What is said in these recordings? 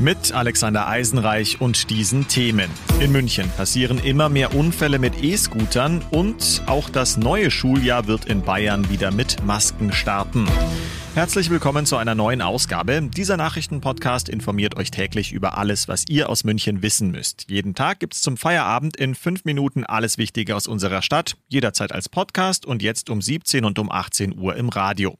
mit Alexander Eisenreich und diesen Themen. In München passieren immer mehr Unfälle mit E-Scootern und auch das neue Schuljahr wird in Bayern wieder mit Masken starten. Herzlich willkommen zu einer neuen Ausgabe. Dieser Nachrichtenpodcast informiert euch täglich über alles, was ihr aus München wissen müsst. Jeden Tag gibt's zum Feierabend in fünf Minuten alles Wichtige aus unserer Stadt, jederzeit als Podcast und jetzt um 17 und um 18 Uhr im Radio.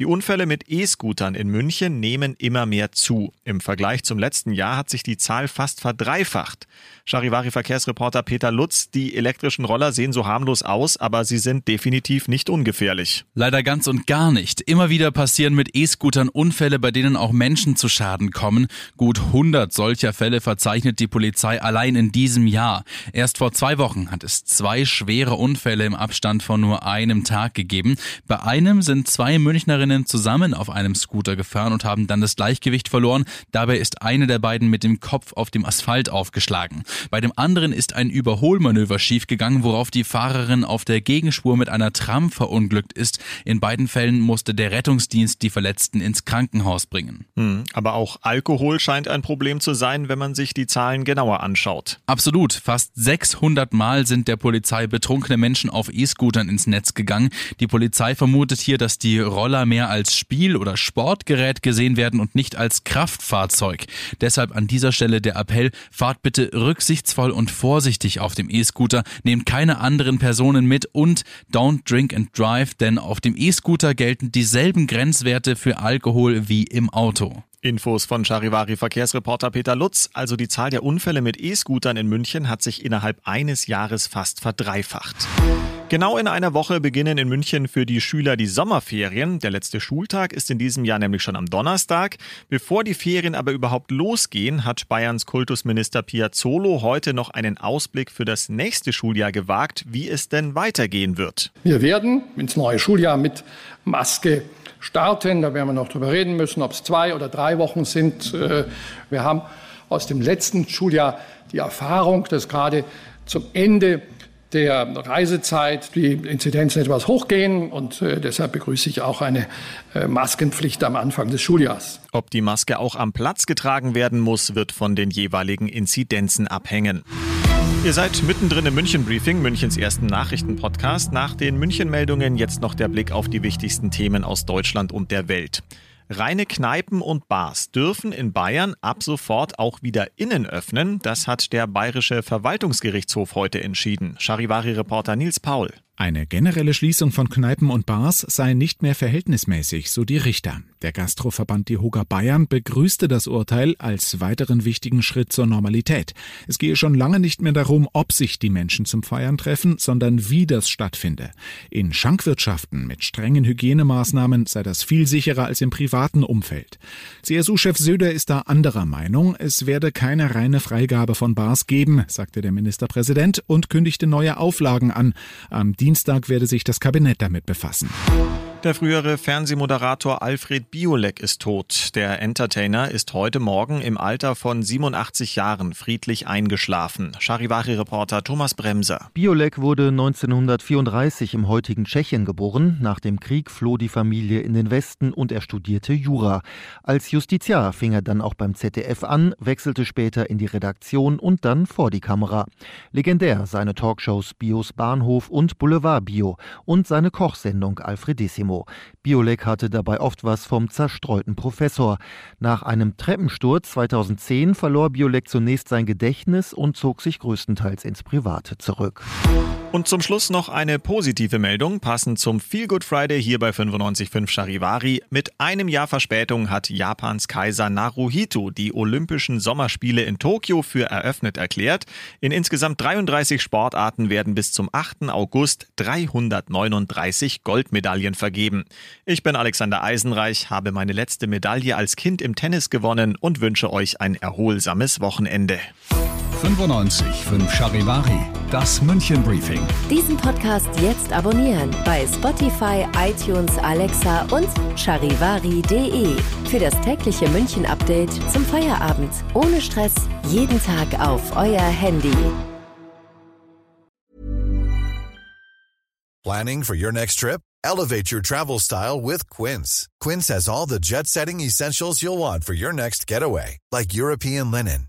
Die Unfälle mit E-Scootern in München nehmen immer mehr zu. Im Vergleich zum letzten Jahr hat sich die Zahl fast verdreifacht. Charivari-Verkehrsreporter Peter Lutz, die elektrischen Roller sehen so harmlos aus, aber sie sind definitiv nicht ungefährlich. Leider ganz und gar nicht. Immer wieder passieren mit E-Scootern Unfälle, bei denen auch Menschen zu Schaden kommen. Gut 100 solcher Fälle verzeichnet die Polizei allein in diesem Jahr. Erst vor zwei Wochen hat es zwei schwere Unfälle im Abstand von nur einem Tag gegeben. Bei einem sind zwei Münchnerinnen zusammen auf einem Scooter gefahren und haben dann das Gleichgewicht verloren. Dabei ist eine der beiden mit dem Kopf auf dem Asphalt aufgeschlagen. Bei dem anderen ist ein Überholmanöver schiefgegangen, worauf die Fahrerin auf der Gegenspur mit einer Tram verunglückt ist. In beiden Fällen musste der Rettungsdienst die Verletzten ins Krankenhaus bringen. Hm, aber auch Alkohol scheint ein Problem zu sein, wenn man sich die Zahlen genauer anschaut. Absolut. Fast 600 Mal sind der Polizei betrunkene Menschen auf E-Scootern ins Netz gegangen. Die Polizei vermutet hier, dass die Roller mehr als Spiel- oder Sportgerät gesehen werden und nicht als Kraftfahrzeug. Deshalb an dieser Stelle der Appell, fahrt bitte rücksichtsvoll und vorsichtig auf dem E-Scooter, nehmt keine anderen Personen mit und don't drink and drive, denn auf dem E-Scooter gelten dieselben Grenzwerte für Alkohol wie im Auto. Infos von Charivari Verkehrsreporter Peter Lutz. Also die Zahl der Unfälle mit E-Scootern in München hat sich innerhalb eines Jahres fast verdreifacht. Genau in einer Woche beginnen in München für die Schüler die Sommerferien. Der letzte Schultag ist in diesem Jahr nämlich schon am Donnerstag. Bevor die Ferien aber überhaupt losgehen, hat Bayerns Kultusminister Piazzolo heute noch einen Ausblick für das nächste Schuljahr gewagt, wie es denn weitergehen wird. Wir werden ins neue Schuljahr mit Maske starten. Da werden wir noch darüber reden müssen, ob es zwei oder drei Wochen sind. Äh, wir haben aus dem letzten Schuljahr die Erfahrung, dass gerade zum Ende der Reisezeit die Inzidenzen etwas hochgehen und äh, deshalb begrüße ich auch eine äh, Maskenpflicht am Anfang des Schuljahres. Ob die Maske auch am Platz getragen werden muss, wird von den jeweiligen Inzidenzen abhängen. Ihr seid mittendrin im München Briefing, Münchens ersten Nachrichtenpodcast. Nach den München Meldungen jetzt noch der Blick auf die wichtigsten Themen aus Deutschland und der Welt. Reine Kneipen und Bars dürfen in Bayern ab sofort auch wieder innen öffnen. Das hat der Bayerische Verwaltungsgerichtshof heute entschieden. Charivari-Reporter Nils Paul. Eine generelle Schließung von Kneipen und Bars sei nicht mehr verhältnismäßig, so die Richter. Der Gastroverband DEHOGA Bayern begrüßte das Urteil als weiteren wichtigen Schritt zur Normalität. Es gehe schon lange nicht mehr darum, ob sich die Menschen zum Feiern treffen, sondern wie das stattfinde. In Schankwirtschaften mit strengen Hygienemaßnahmen sei das viel sicherer als im privaten Umfeld. CSU-Chef Söder ist da anderer Meinung. Es werde keine reine Freigabe von Bars geben, sagte der Ministerpräsident und kündigte neue Auflagen an. Am Dienstag werde sich das Kabinett damit befassen. Der frühere Fernsehmoderator Alfred Biolek ist tot. Der Entertainer ist heute Morgen im Alter von 87 Jahren friedlich eingeschlafen. Charivari-Reporter Thomas Bremser. Biolek wurde 1934 im heutigen Tschechien geboren. Nach dem Krieg floh die Familie in den Westen und er studierte Jura. Als Justiziar fing er dann auch beim ZDF an, wechselte später in die Redaktion und dann vor die Kamera. Legendär seine Talkshows Bios Bahnhof und Boulevard Bio und seine Kochsendung Alfredissimo. Dynamo. Biolek hatte dabei oft was vom zerstreuten Professor. Nach einem Treppensturz 2010 verlor Biolek zunächst sein Gedächtnis und zog sich größtenteils ins Private zurück. Und zum Schluss noch eine positive Meldung, passend zum Feel Good Friday hier bei 95.5 Charivari. Mit einem Jahr Verspätung hat Japans Kaiser Naruhito die Olympischen Sommerspiele in Tokio für eröffnet erklärt. In insgesamt 33 Sportarten werden bis zum 8. August 339 Goldmedaillen vergeben. Ich bin Alexander Eisenreich, habe meine letzte Medaille als Kind im Tennis gewonnen und wünsche euch ein erholsames Wochenende. 95 5 Charivari, das München Briefing. Diesen Podcast jetzt abonnieren bei Spotify, iTunes, Alexa und charivari.de. Für das tägliche München Update zum Feierabend. Ohne Stress, jeden Tag auf euer Handy. Planning for your next trip? Elevate your travel style with Quince. Quince has all the jet setting essentials you'll want for your next getaway, like European linen